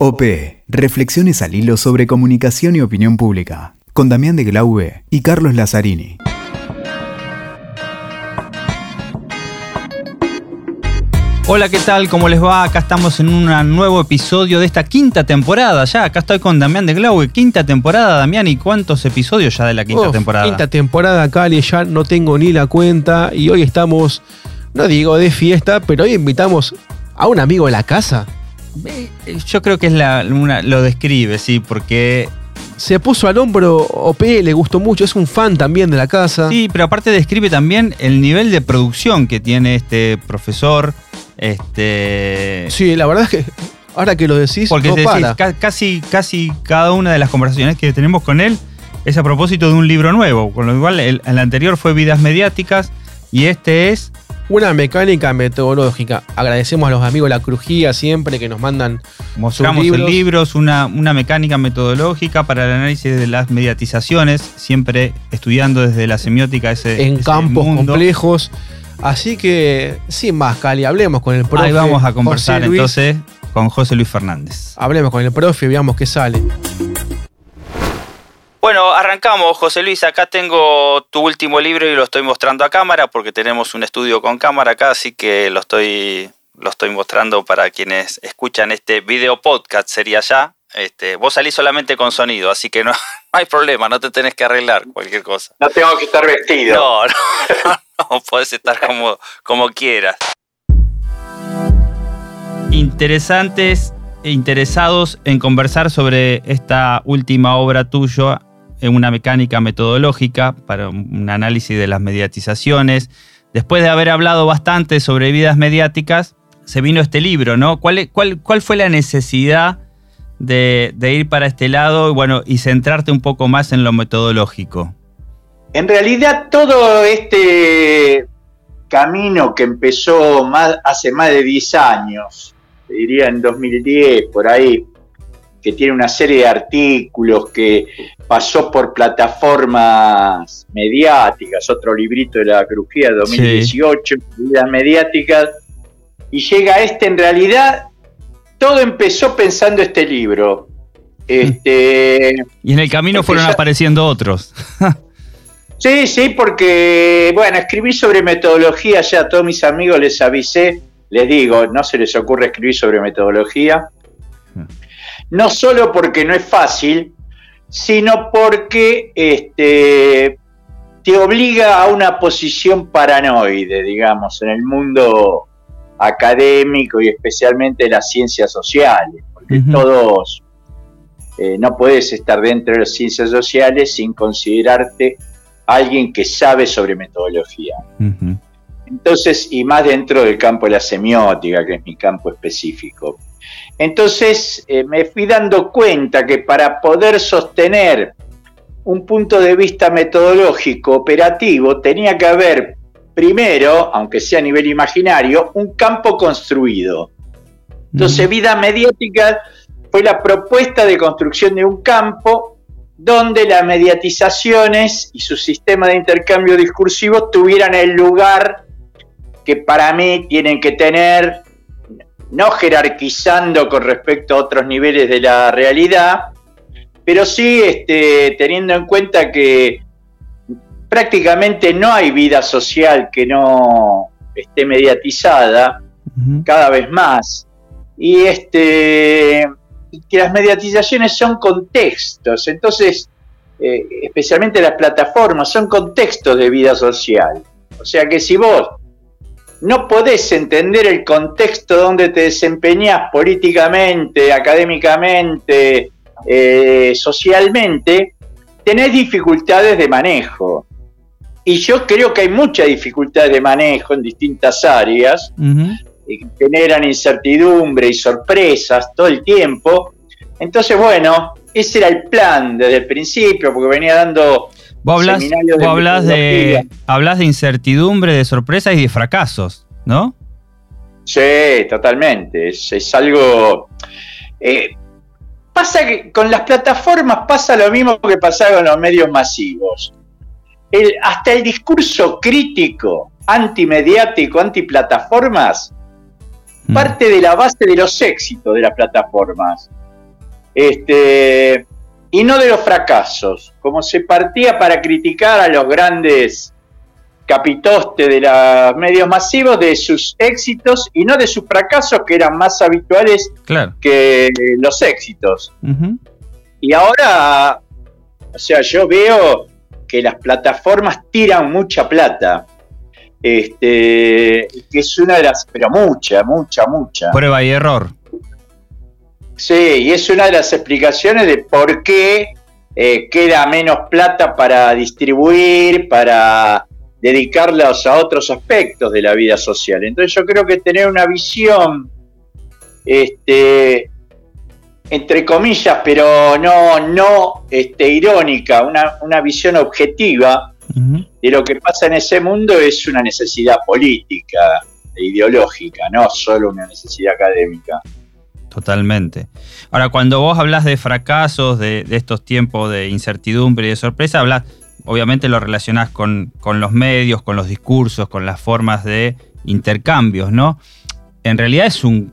OP. Reflexiones al hilo sobre comunicación y opinión pública. Con Damián de Glaube y Carlos Lazzarini. Hola, ¿qué tal? ¿Cómo les va? Acá estamos en un nuevo episodio de esta quinta temporada. Ya, acá estoy con Damián de Glaube. Quinta temporada, Damián. ¿Y cuántos episodios ya de la quinta Uf, temporada? Quinta temporada, Cali, ya no tengo ni la cuenta. Y hoy estamos, no digo de fiesta, pero hoy invitamos a un amigo de la casa. Eh, Yo creo que es la, una- lo describe, sí, porque. Se puso al hombro OP, le gustó mucho, es un fan también de la casa. Sí, pero aparte describe también el nivel de producción que tiene este profesor. Este. Sí, la verdad es que ahora que lo decís, Porque no decir, para. ca- casi, casi cada una de las conversaciones que tenemos con él es a propósito de un libro nuevo. Con lo cual, el, el anterior fue Vidas Mediáticas y este es. Una mecánica metodológica. Agradecemos a los amigos de la crujía siempre que nos mandan. Mostramos en libros. libros una, una mecánica metodológica para el análisis de las mediatizaciones, siempre estudiando desde la semiótica ese, en ese campos mundo. complejos. Así que, sin más, Cali, hablemos con el profe. Ahí vamos a conversar Luis. entonces con José Luis Fernández. Hablemos con el profe y veamos qué sale. Bueno, arrancamos, José Luis. Acá tengo tu último libro y lo estoy mostrando a cámara porque tenemos un estudio con cámara acá, así que lo estoy, lo estoy mostrando para quienes escuchan este video podcast, sería ya. Este, vos salís solamente con sonido, así que no, no hay problema, no te tenés que arreglar cualquier cosa. No tengo que estar vestido. No, no, no, podés estar como, como quieras. Interesantes e interesados en conversar sobre esta última obra tuya, una mecánica metodológica para un análisis de las mediatizaciones. Después de haber hablado bastante sobre vidas mediáticas, se vino este libro, ¿no? ¿Cuál, cuál, cuál fue la necesidad de, ir para este lado bueno, y centrarte un poco más en lo metodológico? En realidad todo este camino que empezó más, hace más de 10 años, diría en 2010, por ahí, que tiene una serie de artículos, que pasó por plataformas mediáticas, otro librito de la crujía de 2018, vidas mediáticas, y llega a este, en realidad, todo empezó pensando este libro. Este, Y en el camino fueron ya- apareciendo otros. Sí, sí, porque, bueno, escribir sobre metodología, ya a todos mis amigos les avisé, les digo, no se les ocurre escribir sobre metodología. No solo porque no es fácil, sino porque este, te obliga a una posición paranoide, digamos, en el mundo académico y especialmente en las ciencias sociales, porque todos eh, no puedes estar dentro de las ciencias sociales sin considerarte alguien que sabe sobre metodología. Entonces, y más dentro del campo de la semiótica, que es mi campo específico. Entonces, eh, me fui dando cuenta que para poder sostener un punto de vista metodológico operativo, tenía que haber primero, aunque sea a nivel imaginario, un campo construido. Entonces, vida mediática fue la propuesta de construcción de un campo donde las mediatizaciones y su sistema de intercambio discursivo tuvieran el lugar que para mí tienen que tener, no jerarquizando con respecto a otros niveles de la realidad, pero sí este, teniendo en cuenta que prácticamente no hay vida social que no esté mediatizada, cada vez más. Y este y que las mediatizaciones son contextos, entonces, eh, especialmente las plataformas, son contextos de vida social. O sea que si vos no podés entender el contexto donde te desempeñás políticamente, académicamente, eh, socialmente, tenés dificultades de manejo. Y yo creo que hay muchas dificultades de manejo en distintas áreas, Ujú. y generan incertidumbre y sorpresas todo el tiempo. Entonces, bueno, ese era el plan desde el principio, porque venía dando Vos hablas, vos hablas de, hablas de incertidumbre, de sorpresas y de fracasos, ¿no? Sí, totalmente. Es, es algo. eh, pasa que con las plataformas pasa lo mismo que pasaba con los medios masivos. El- hasta el discurso crítico, antimediático, antiplataformas, Mm. parte de la base de los éxitos de las plataformas. este, y no de los fracasos, como se partía para criticar a los grandes capitostes de los medios masivos de sus éxitos y no de sus fracasos que eran más habituales que los éxitos. Y ahora, o sea, yo veo que las plataformas tiran mucha plata. Este, que es una de las, pero mucha, mucha, mucha. Prueba y error. Sí, y es una de las explicaciones de por qué eh, queda menos plata para distribuir, para dedicarlos a otros aspectos de la vida social. Entonces yo creo que tener una visión, este, entre comillas, pero no, no este, irónica, una, visión objetiva de lo que pasa en ese mundo es una necesidad política e ideológica, no solo una necesidad académica. Totalmente. Ahora, cuando vos hablas de fracasos, de, estos tiempos de incertidumbre y de sorpresa, hablas, obviamente lo relacionás con, con, los medios, con los discursos, con las formas de intercambios, ¿no? En realidad es un,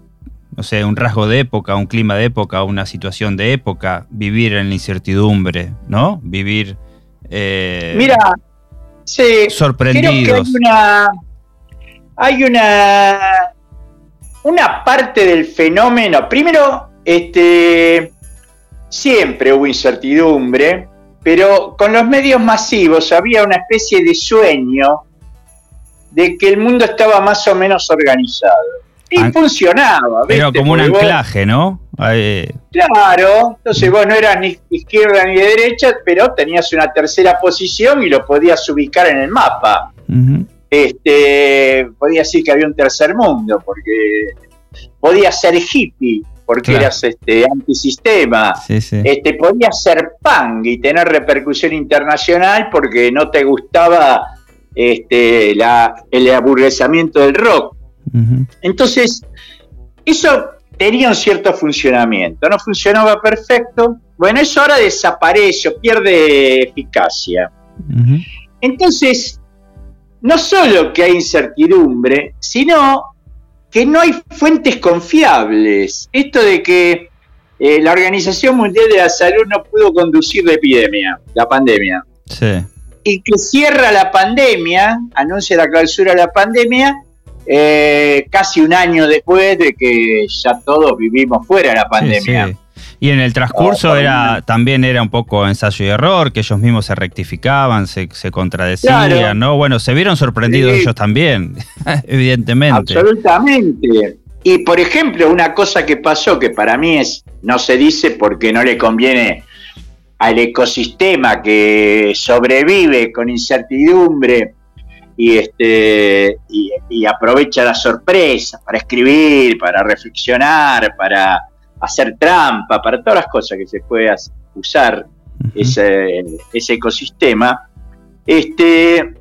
no sé, un rasgo de época, un clima de época, una situación de época, vivir en la incertidumbre, ¿no? Vivir. Eh, Mira, sí, sorprendidos. hay una, hay una una parte del fenómeno, primero, este, siempre hubo incertidumbre, pero con los medios masivos había una especie de sueño de que el mundo estaba más o menos organizado. Y funcionaba. Pero como un anclaje, ¿no? Claro, entonces vos no eras ni izquierda ni de derecha, pero tenías una tercera posición y lo podías ubicar en el mapa este, podía decir que había un tercer mundo, porque podía ser hippie, porque eras este, antisistema, Este, podía ser punk y tener repercusión internacional porque no te gustaba este, la, el aburguesamiento del rock. Entonces, eso tenía un cierto funcionamiento, no funcionaba perfecto. Bueno, eso ahora desaparece pierde eficacia. Entonces, no solo que hay incertidumbre, sino que no hay fuentes confiables. Esto de que eh, la Organización Mundial de la Salud no pudo conducir la epidemia, la pandemia. Sí. Y que cierra la pandemia, anuncia la clausura de la pandemia, eh, casi un año después de que ya todos vivimos fuera de la pandemia. Y en el transcurso era también era un poco ensayo y error, que ellos mismos se rectificaban, se, contradecían, ¿no? Bueno, se vieron sorprendidos ellos también, evidentemente. Absolutamente. Y por ejemplo, una cosa que pasó que para mí es, no se dice porque no le conviene al ecosistema que sobrevive con incertidumbre y este y aprovecha la sorpresa para escribir, para reflexionar, para hacer trampa, para todas las cosas que se puede usar ese, ecosistema, este,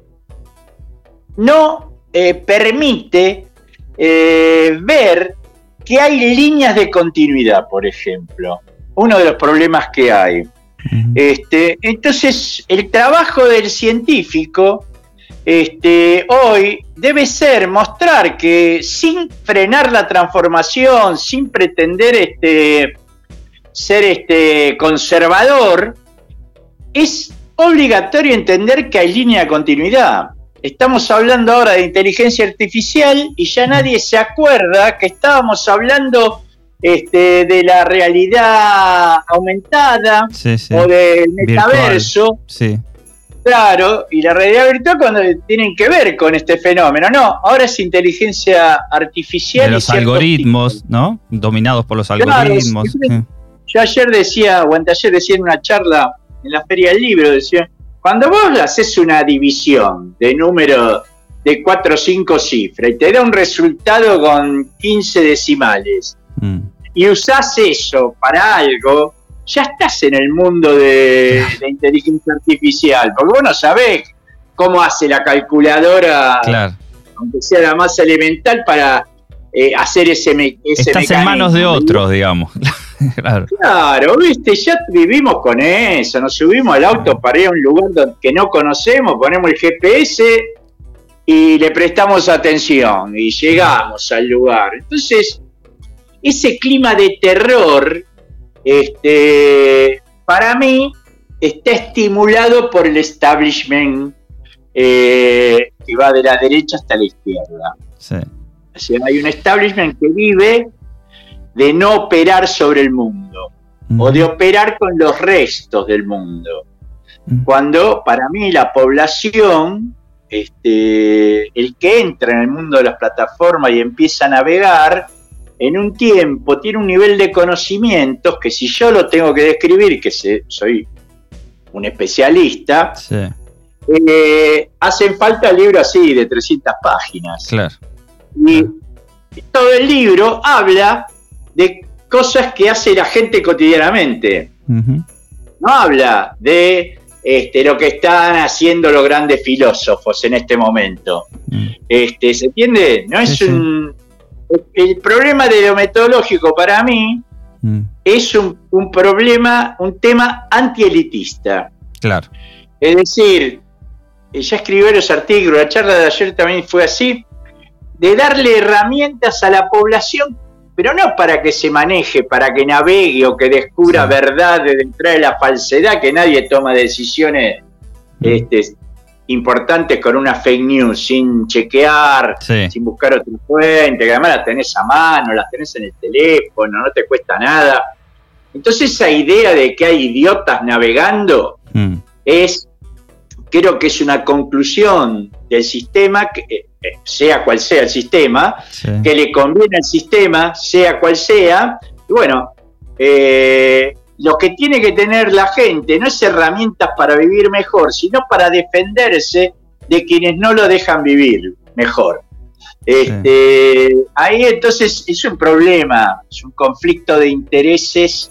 no eh, permite eh, ver que hay líneas de continuidad, por ejemplo. Uno de los problemas que hay. este, entonces, el trabajo del científico este, hoy debe ser mostrar que sin frenar la transformación, sin pretender este, ser este, conservador, es obligatorio entender que hay línea de continuidad. Estamos hablando ahora de inteligencia artificial y ya nadie se acuerda que estábamos hablando este, de la realidad aumentada o del metaverso. Sí. Claro, y la realidad virtual cuando tienen que ver con este fenómeno. No, ahora es inteligencia artificial. De los algoritmos, ¿no? Dominados por los algoritmos. Yo ayer decía, o anteayer decía en una charla en la Feria del Libro, decía, cuando vos haces una división de número de 4 o 5 cifras y te da un resultado con 15 decimales mm. y usás eso para algo, ya estás en el mundo de, inteligencia artificial, porque vos no sabés cómo hace la calculadora, aunque sea la más elemental, para eh, hacer ese, ese Estás en manos de otros, digamos. claro. claro, viste, ya vivimos con eso, nos subimos al auto para ir a un lugar que no conocemos, ponemos el GPS y le prestamos atención y llegamos al lugar. Entonces, ese clima de terror este, para mí está estimulado por el establishment eh, que va de la derecha hasta la izquierda. O sea, hay un establishment que vive de no operar sobre el mundo o de operar con los restos del mundo. Cuando para mí la población, este, el que entra en el mundo de las plataformas y empieza a navegar, en un tiempo tiene un nivel de conocimientos que si yo lo tengo que describir, que soy un especialista, eh, hacen falta libros así de 300 páginas. Claro. Y todo el libro habla de cosas que hace la gente cotidianamente. No habla de este, lo que están haciendo los grandes filósofos en este momento. Mm. Este, ¿Se entiende? No es un. El problema de lo metodológico para mí mm. es un, un, problema, un tema antielitista. Claro. Es decir, ya escribí los artículos, la charla de ayer también fue así, de darle herramientas a la población pero no para que se maneje, para que navegue o que descubra verdad de detrás de la falsedad, que nadie toma decisiones mm. este, importantes con una fake news, sin chequear, sin buscar otra fuente, que además las tenés a mano, las tenés en el teléfono, no te cuesta nada. Entonces esa idea de que hay idiotas navegando mm. es, creo que es una conclusión del sistema que eh, sea cual sea el sistema, que le conviene al sistema, sea cual sea. Y bueno, eh, lo que tiene que tener la gente no es herramientas para vivir mejor, sino para defenderse de quienes no lo dejan vivir mejor. Este, ahí entonces es un problema, es un conflicto de intereses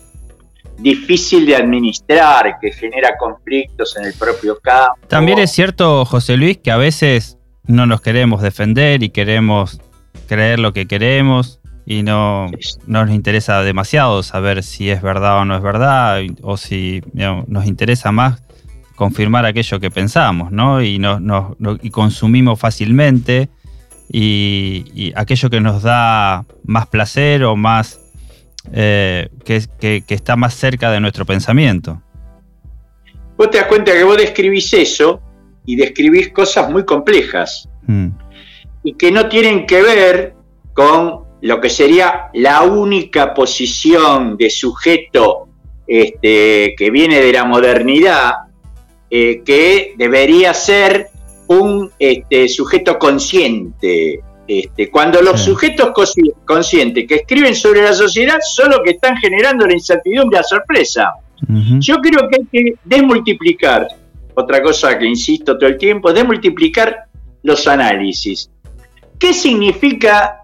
difícil de administrar, que genera conflictos en el propio campo. También es cierto, José Luis, que a veces no nos queremos defender y queremos creer lo que queremos y no, nos interesa demasiado saber si es verdad o no es verdad o si nos interesa más confirmar aquello que pensamos, ¿no? Y, y consumimos fácilmente y, aquello que nos da más placer o más eh, que, que, está más cerca de nuestro pensamiento. Vos te das cuenta que vos describís eso y describís cosas muy complejas mm. y que no tienen que ver con lo que sería la única posición de sujeto este, que viene de la modernidad, eh, que debería ser un este, sujeto consciente. Este, cuando los sujetos conscientes que escriben sobre la sociedad son los que están generando la incertidumbre, la sorpresa. Yo creo que hay que desmultiplicar otra cosa que insisto todo el tiempo, de multiplicar los análisis. ¿Qué significa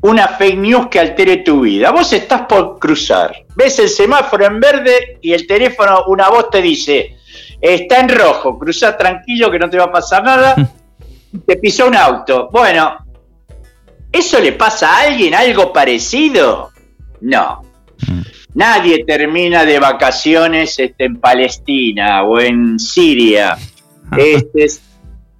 una fake news que altere tu vida? Vos estás por cruzar, ves el semáforo en verde y el teléfono, una voz te dice, está en rojo, cruza tranquilo que no te va a pasar nada, te pisó un auto. Bueno, ¿eso le pasa a alguien algo parecido? No. Mm. Nadie termina de vacaciones este, en Palestina o en Siria. Este,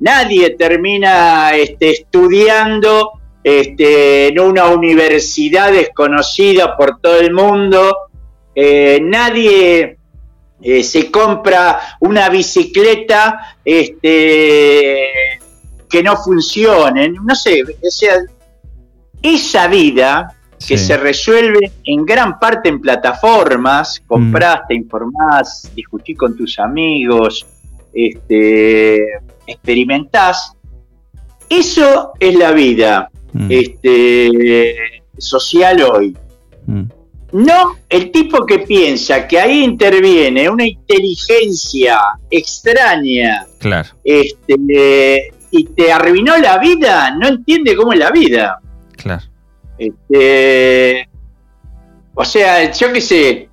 nadie termina este, estudiando este, en una universidad desconocida por todo el mundo. Eh, nadie eh, se compra una bicicleta este, que no funcione. No sé, o sea, esa vida que se resuelve en gran parte en plataformas, comprás, te informás, discutís con tus amigos, este, experimentás. Eso es la vida mm. este, social hoy. Mm. No el tipo que piensa que ahí interviene una inteligencia extraña claro. este, y te arruinó la vida, no entiende cómo es la vida. Claro. Este, o sea, yo qué sé,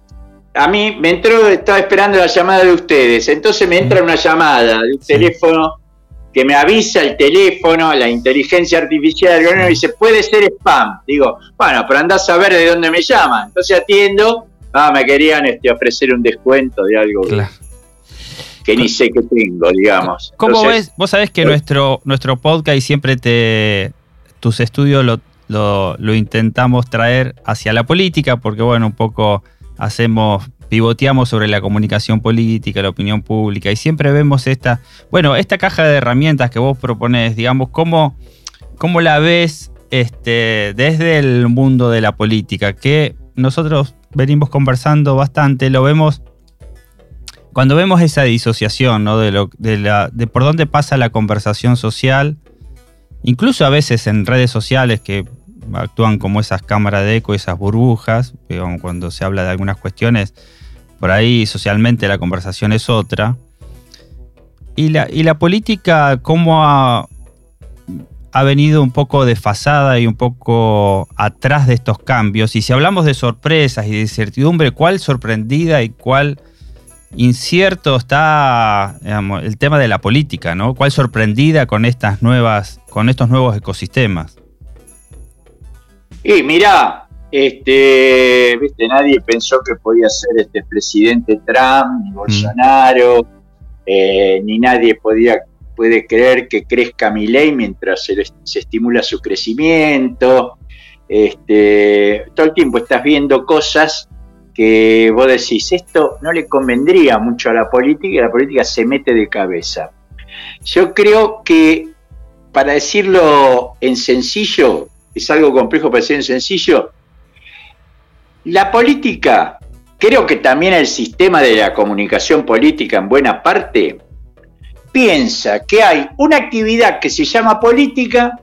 a mí me entró, estaba esperando la llamada de ustedes, entonces me entra una llamada de un teléfono que me avisa el teléfono, la inteligencia artificial, y dice, puede ser spam. Digo, bueno, pero andás a ver de dónde me llaman. Entonces atiendo, ah, me querían este, ofrecer un descuento de algo que ni sé qué tengo, digamos. ¿Cómo ves? Vos sabés que nuestro, nuestro podcast y siempre te, tus estudios lo, lo, intentamos traer hacia la política, porque bueno, un poco hacemos, pivoteamos sobre la comunicación política, la opinión pública, y siempre vemos esta, bueno, esta caja de herramientas que vos propones, digamos, ¿cómo, cómo la ves este, desde el mundo de la política? Que nosotros venimos conversando bastante, lo vemos cuando vemos esa disociación ¿no? de, lo, de, la, de por dónde pasa la conversación social, incluso a veces en redes sociales que actúan como esas cámaras de eco, esas burbujas, cuando se habla de algunas cuestiones, por ahí socialmente la conversación es otra. Y la, y la política, cómo ha, ha venido un poco desfasada y un poco atrás de estos cambios. Y si hablamos de sorpresas y de incertidumbre, ¿cuál sorprendida y cuál incierto está el tema de la política, ¿no? ¿Cuál sorprendida con estas nuevas, con estos nuevos ecosistemas? Y mira, este, viste, nadie pensó que podía ser este presidente Trump, ni mm. Bolsonaro, eh, ni nadie podía puede creer que crezca mi ley mientras se, se, estimula su crecimiento. Este, todo el tiempo estás viendo cosas que vos decís, esto no le convendría mucho a la política y la política se mete de cabeza. Yo creo que, para decirlo en sencillo, es algo complejo para decir en sencillo, la política, creo que también el sistema de la comunicación política en buena parte, piensa que hay una actividad que se llama política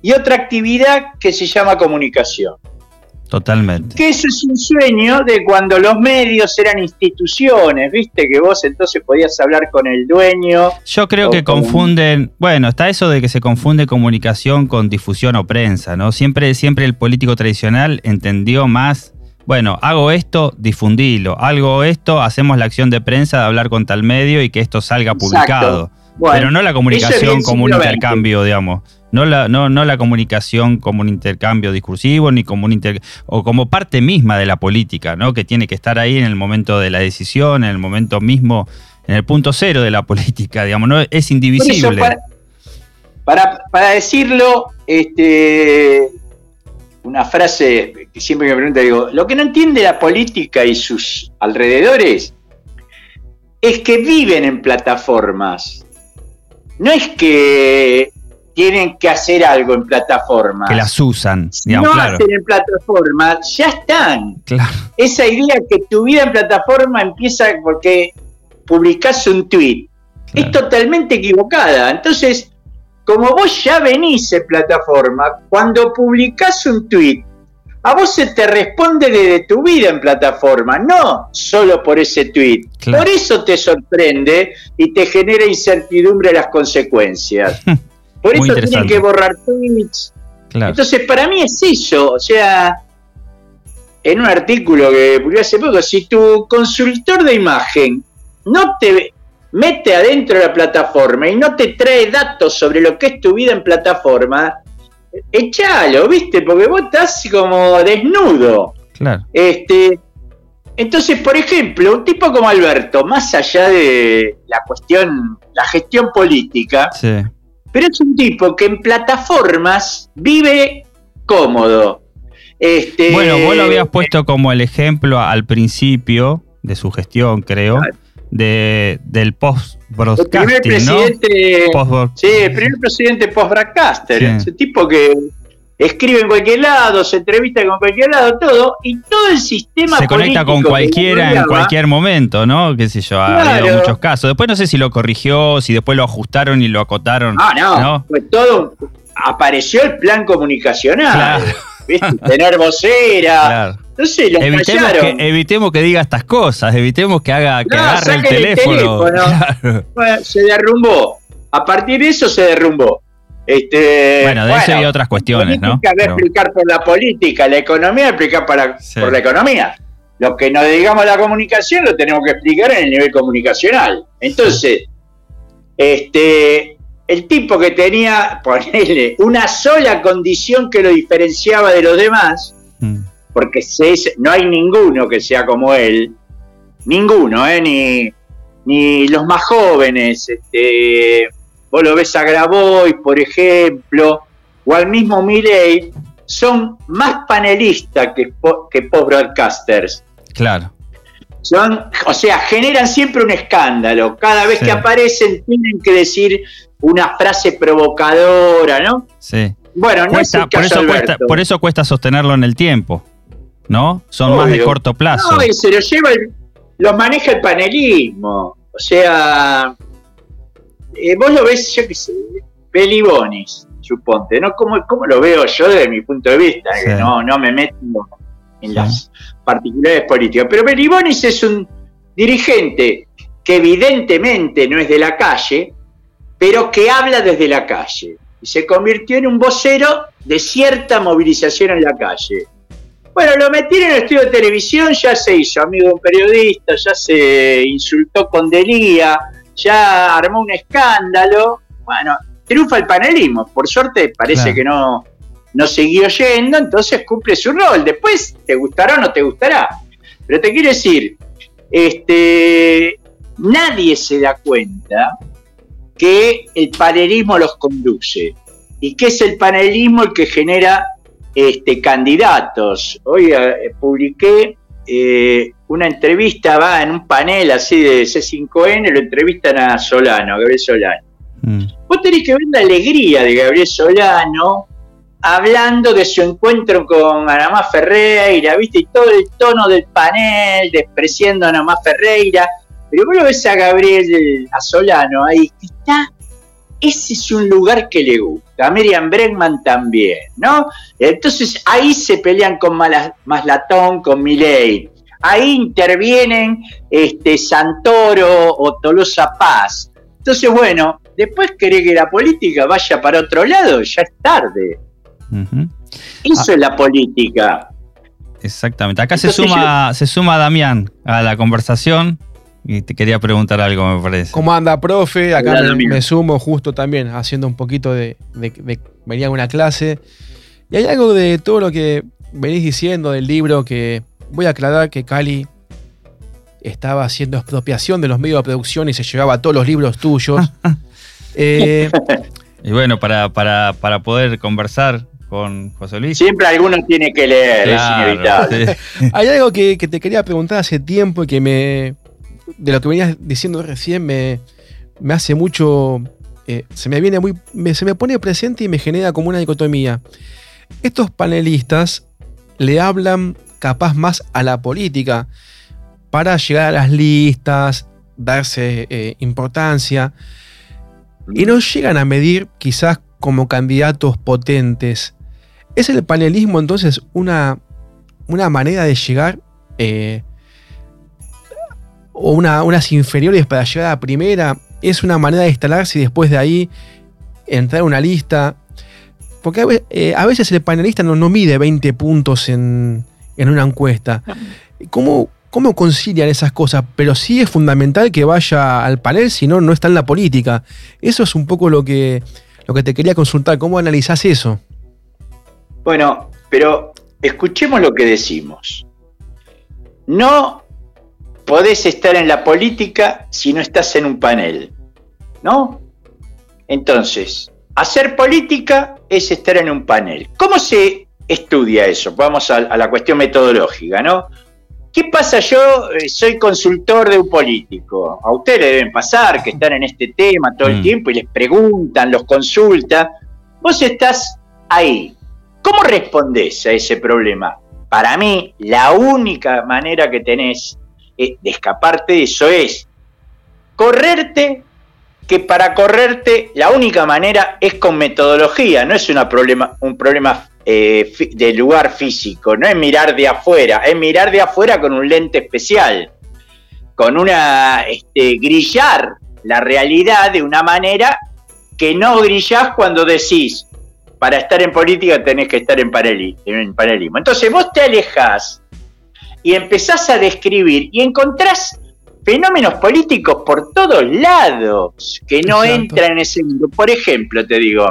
y otra actividad que se llama comunicación. Totalmente. Que eso es un sueño de cuando los medios eran instituciones, viste que vos entonces podías hablar con el dueño. Yo creo que confunden, bueno, está eso de que se confunde comunicación con difusión o prensa, ¿no? Siempre, siempre el político tradicional entendió más, bueno, hago esto, difundilo, hago esto, hacemos la acción de prensa de hablar con tal medio y que esto salga publicado. pero no la comunicación como un intercambio, digamos. No la, no, no la comunicación como un intercambio discursivo, ni como un inter, o como parte misma de la política, ¿no? Que tiene que estar ahí en el momento de la decisión, en el momento mismo, en el punto cero de la política, digamos, no es indivisible. para, para, decirlo, este, una frase que siempre me pregunta, digo, lo que no entiende la política y sus alrededores es que viven en plataformas. No es que tienen que hacer algo en plataformas. Que las usan. Digamos, no hacen en plataformas, ya están. Esa idea que tu vida en plataforma empieza porque publicás un tweet es totalmente equivocada. Entonces, como vos ya venís en plataforma, cuando publicás un tweet, a vos se te responde desde tu vida en plataforma, no solo por ese tweet. Por eso te sorprende y te genera incertidumbre las consecuencias. Por eso tienen que borrar tweets. Entonces, para mí es eso. O sea, en un artículo que publiqué hace poco, si tu consultor de imagen no te mete adentro de la plataforma y no te trae datos sobre lo que es tu vida en plataforma, echalo, ¿viste? Porque vos estás como desnudo. Claro. Este, entonces, por ejemplo, un tipo como Alberto, más allá de la cuestión, la gestión política, sí. Pero es un tipo que en plataformas vive cómodo. Este, bueno, vos lo habías puesto como el ejemplo al principio de su gestión, creo, de, del post-broadcasting, ¿no? sí, el primer presidente post-broadcaster. Ese tipo que escribe en cualquier lado, se entrevista con cualquier lado, todo, y todo el sistema se conecta con cualquiera en cualquier momento, ¿no? Qué sé yo, ha habido muchos casos. Después no sé si lo corrigió, si después lo ajustaron y lo acotaron. Ah, no, Pues todo apareció el plan comunicacional. Tener vocera. Claro. Entonces lo evitemos que, evitemos que diga estas cosas, evitemos que haga que agarre el teléfono. se derrumbó. A partir de eso se derrumbó. Este, bueno, de eso hay otras cuestiones, ¿no? Explicar por la política, la economía, explicar para, por la economía. Lo que nos digamos la comunicación lo tenemos que explicar en el nivel comunicacional. Entonces, este, el tipo que tenía, ponerle, una sola condición que lo diferenciaba de los demás, mm. porque se, no hay ninguno que sea como él, ninguno, ¿eh? ni, ni los más jóvenes, este, vos lo ves a Grabois, por ejemplo, o al mismo Milley, son más panelistas que, que post-broadcasters. Claro. Son, o sea, generan siempre un escándalo. Cada vez Sí. que aparecen tienen que decir una frase provocadora, ¿no? Sí. Bueno, no Cuesta- es el por, caso eso cuesta, por eso cuesta sostenerlo en el tiempo. ¿No? Son más de corto plazo. No, y se lo lleva, el- los maneja el panelismo. O sea, eh, vos lo ves, yo qué sé, Belibonis, suponte, ¿no? ¿Cómo, cómo lo veo yo desde mi punto de vista? Sí. Que no, no me meto en Sí. las particularidades políticas. Pero Belibonis es un dirigente que evidentemente no es de la calle, pero que habla desde la calle. Y se convirtió en un vocero de cierta movilización en la calle. Bueno, lo metieron en el estudio de televisión, ya se hizo amigo de un periodista, ya se insultó con Delía, ya armó un escándalo. Bueno, triunfa el panelismo. Por suerte parece Claro. que no, no siguió yendo, entonces cumple su rol. Después te gustará o no te gustará. Pero te quiero decir, este, nadie se da cuenta que el panelismo los conduce y que es el panelismo el que genera este, candidatos. Hoy eh, publiqué eh, una entrevista, va en un panel así de C5N, lo entrevistan a Solano, a Gabriel Solano. Mm. Vos tenés que ver la alegría de Gabriel Solano hablando de su encuentro con Anamá Ferreira, ¿viste? Y todo el tono del panel, despreciando a Anamá Ferreira. Pero vos lo ves a Gabriel, a Solano ahí, que está. Ese es un lugar que le gusta. A Miriam Bregman también, ¿no? Entonces ahí se pelean con Maslatón, con Milei. Ahí intervienen este, Santoro o Tolosa Paz. Entonces, bueno, después querés que la política vaya para otro lado, ya es tarde. Eso es la política. Exactamente. Acá se suma, se suma Damián a la conversación y te quería preguntar algo, me parece. ¿Cómo anda, profe? Acá Hola, me, sumo justo también, haciendo un poquito de, de, de- Venía a una clase. Y hay algo de todo lo que venís diciendo del libro que voy a aclarar que Cali estaba haciendo expropiación de los medios de producción y se llevaba todos los libros tuyos. Eh, Y bueno, para, para, para poder conversar con José Luis. Siempre alguno tiene que leer, Claro, es inevitable. sí. hay algo que, que te quería preguntar hace tiempo y que me. De lo que venías diciendo recién me, me hace mucho. eh, se me viene muy. se me pone presente y me genera como una dicotomía. Estos panelistas le hablan capaz más a la política para llegar a las listas, darse eh, importancia y no llegan a medir quizás como candidatos potentes. ¿Es el panelismo entonces una, una manera de llegar eh, o una, unas inferiores para llegar a la primera? ¿Es una manera de instalarse y después de ahí entrar a una lista? Porque eh, a veces el panelista no, no mide 20 puntos en, en una encuesta. ¿Cómo, ¿Cómo concilian esas cosas? Pero sí es fundamental que vaya al panel, si no, no está en la política. Eso es un poco lo que, lo que te quería consultar. ¿Cómo analizás eso? Bueno, pero escuchemos lo que decimos. No podés estar en la política si no estás en un panel, ¿no? Entonces, hacer política es estar en un panel. ¿Cómo se estudia eso? Vamos a, a la cuestión metodológica, ¿no? ¿Qué pasa? Yo eh, soy consultor de un político. A ustedes le deben pasar que están en este tema todo el Mm. tiempo y les preguntan, los consultan. Vos estás ahí. ¿Cómo respondés a ese problema? Para mí, la única manera que tenés eh, de escaparte de eso es correrte, que para correrte la única manera es con metodología, no es una problema, un problema eh, de lugar físico, no es mirar de afuera, es mirar de afuera con un lente especial, con una, este, grillar la realidad de una manera que no grillás cuando decís, para estar en política tenés que estar en, paraleli- en. Entonces vos te alejás y empezás a describir y encontrás fenómenos políticos por todos lados que no Exacto. entran en ese mundo. Por ejemplo, te digo,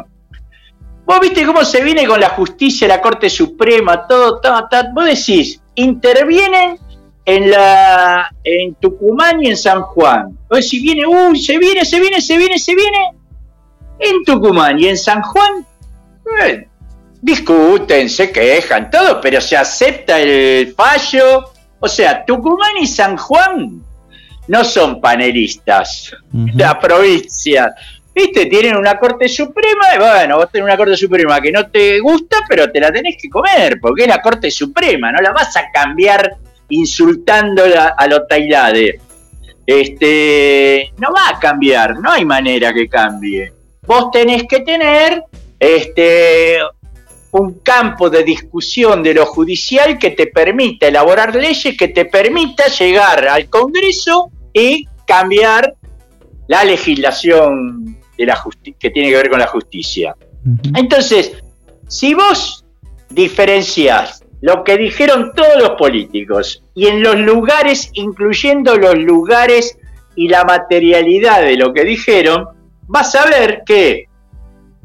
vos viste cómo se viene con la justicia, la Corte Suprema, todo, todo, todo. vos decís, intervienen en la en Tucumán y en San Juan. Vos decís, viene, uy, se viene, se viene, se viene, se viene. En Tucumán y en San Juan, discuten, se quejan, todo, pero se acepta el fallo O sea, Tucumán y San Juan no son panelistas, la provincia. ¿Viste? Tienen una Corte Suprema y bueno, vos tenés una Corte Suprema que no te gusta, pero te la tenés que comer, porque es la Corte Suprema, no la vas a cambiar insultándola a los Tailade. Este, no va a cambiar, no hay manera que cambie. Vos tenés que tener este, un campo de discusión de lo judicial que te permita elaborar leyes, que te permita llegar al Congreso y cambiar la legislación de la que tiene que ver con la justicia. Entonces, si vos diferenciás lo que dijeron todos los políticos y en los lugares, incluyendo los lugares y la materialidad de lo que dijeron, vas a ver que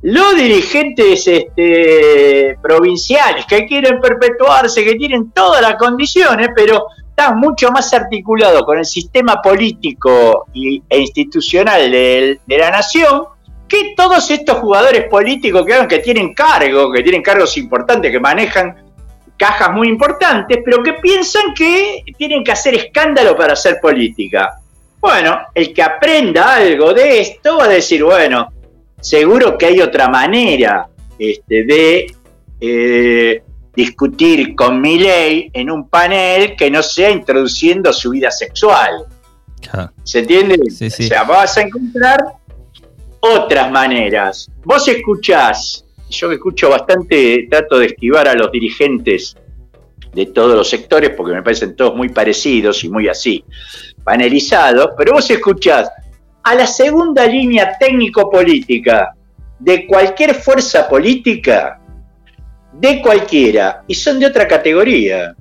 los dirigentes este, provinciales que quieren perpetuarse, que tienen todas las condiciones, pero están mucho más articulados con el sistema político e institucional de, la nación que todos estos jugadores políticos que, que tienen cargos, que tienen cargos importantes, que manejan cajas muy importantes, pero que piensan que tienen que hacer escándalo para hacer política. Bueno, el que aprenda algo de esto va a decir, bueno, seguro que hay otra manera este, de eh, discutir con mi ley en un panel que no sea introduciendo su vida sexual. ¿Se entiende? O sea, vas a encontrar otras maneras. Vos escuchás, yo que escucho bastante, trato de esquivar a los dirigentes de todos los sectores porque me parecen todos muy parecidos y muy así, panelizados, pero vos escuchás a la segunda línea técnico-política de cualquier fuerza política, de cualquiera, y son de otra categoría.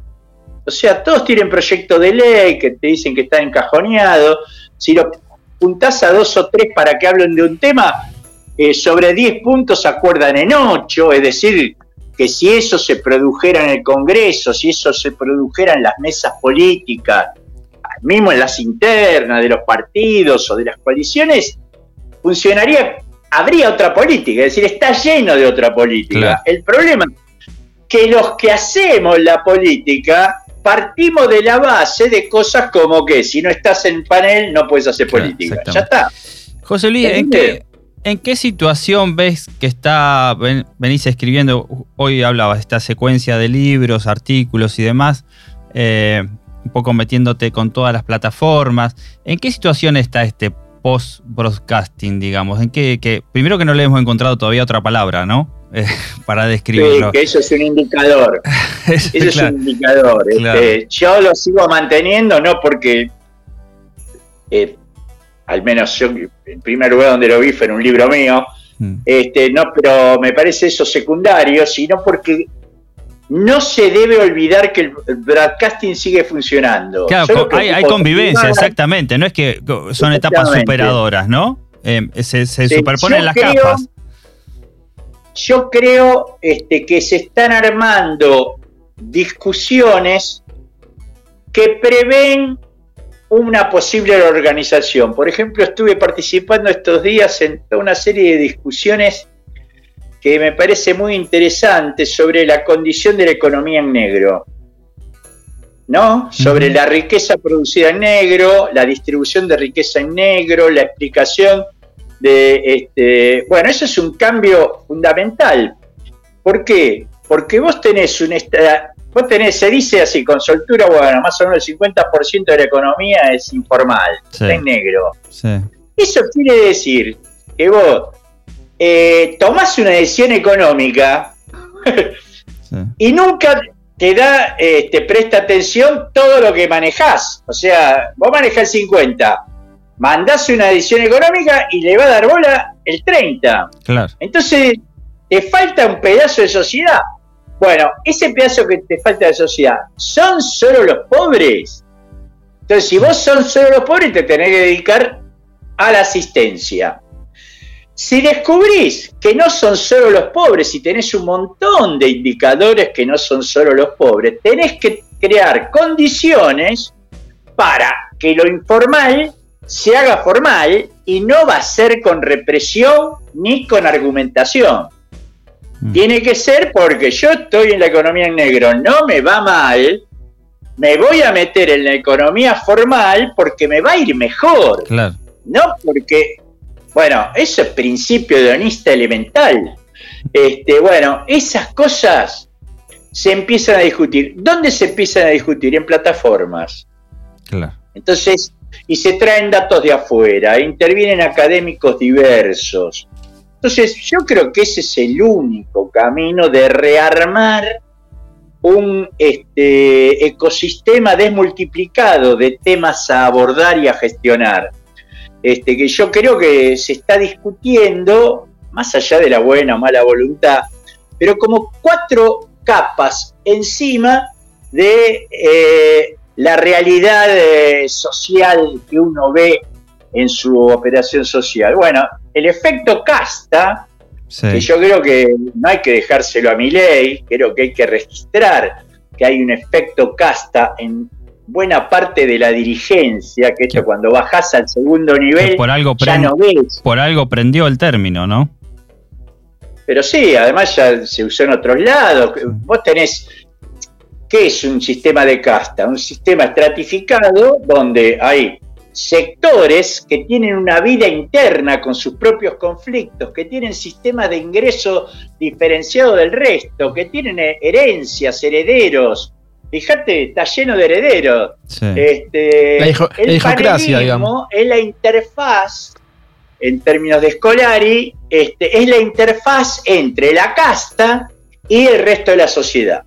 O sea, todos tienen proyecto de ley que te dicen que está encajoneado. Si lo juntás a dos o tres para que hablen de un tema, eh, sobre 10 puntos se acuerdan en 8, es decir, que si eso se produjera en el Congreso, si eso se produjera en las mesas políticas, mismo en las internas de los partidos o de las coaliciones, funcionaría, habría otra política, es decir, está lleno de otra política. El problema es que los que hacemos la política partimos de la base de cosas como que si no estás en panel no puedes hacer política. Ya está. José Luis, ¿en qué, situación ves que está, venís escribiendo, hoy hablabas de esta secuencia de libros, artículos y demás, eh, un poco metiéndote con todas las plataformas. ¿En qué situación está este post-broadcasting, digamos? En qué, que, primero que no le hemos encontrado todavía otra palabra, ¿no? Eh, para describirlo. Sí, que eso es un indicador. eso es un indicador. Este, yo lo sigo manteniendo, no porque, eh, al menos yo, el primer lugar donde lo vi fue en un libro mío, mm. este, no, pero me parece eso secundario, sino porque no se debe olvidar que el broadcasting sigue funcionando. Claro, hay, convivencia, exactamente. No es que son etapas superadoras, ¿no? Eh, se, superponen las capas. Yo creo este, que se están armando discusiones que prevén una posible organización. Por ejemplo, estuve participando estos días en una serie de discusiones que me parece muy interesante sobre la condición de la economía en negro. ¿No? Sobre la riqueza producida en negro, la distribución de riqueza en negro, la explicación de este. Bueno, eso es un cambio fundamental. ¿Por qué? Porque vos tenés un vos tenés, se dice así, con soltura, bueno, más o menos el 50% de la economía es informal, en negro. Eso quiere decir que vos eh, tomás una decisión económica y nunca te da, eh, te presta atención todo lo que manejás. O sea, vos manejás el 50, mandás una decisión económica y le va a dar bola el 30. Claro. Entonces, te falta un pedazo de sociedad. Bueno, ese pedazo que te falta de sociedad, ¿son solo los pobres? Entonces, si vos son solo los pobres, te tenés que dedicar a la asistencia. Si descubrís que no son solo los pobres y tenés un montón de indicadores que no son solo los pobres, tenés que crear condiciones para que lo informal se haga formal y no va a ser con represión ni con argumentación. Mm. Tiene que ser porque yo estoy en la economía en negro, no me va mal, me voy a meter en la economía formal porque me va a ir mejor. Claro. No porque, bueno, eso es principio de honista elemental. Este, bueno, esas cosas se empiezan a discutir. ¿Dónde se empiezan a discutir? En plataformas. Claro. Entonces, y se traen datos de afuera, intervienen académicos diversos. Entonces, yo creo que ese es el único camino de rearmar un este, ecosistema desmultiplicado de temas a abordar y a gestionar. Este, que yo creo que se está discutiendo, más allá de la buena o mala voluntad, pero como cuatro capas encima de eh, la realidad eh, social que uno ve en su operación social. Bueno, el efecto casta, que yo creo que no hay que dejárselo a mi ley, creo que hay que registrar que hay un efecto casta en buena parte de la dirigencia, que esto cuando bajás al segundo nivel por algo ya no ves. Por algo prendió el término, ¿no? Pero sí, además ya se usó en otros lados. Vos tenés, ¿qué es un sistema de casta? Un sistema estratificado donde hay sectores que tienen una vida interna con sus propios conflictos, que tienen sistemas de ingreso diferenciado del resto, que tienen herencias, herederos. Fíjate, está lleno de herederos. Este, la, hijocracia, digamos. Es la interfaz, en términos de Scolari, este, es la interfaz entre la casta y el resto de la sociedad.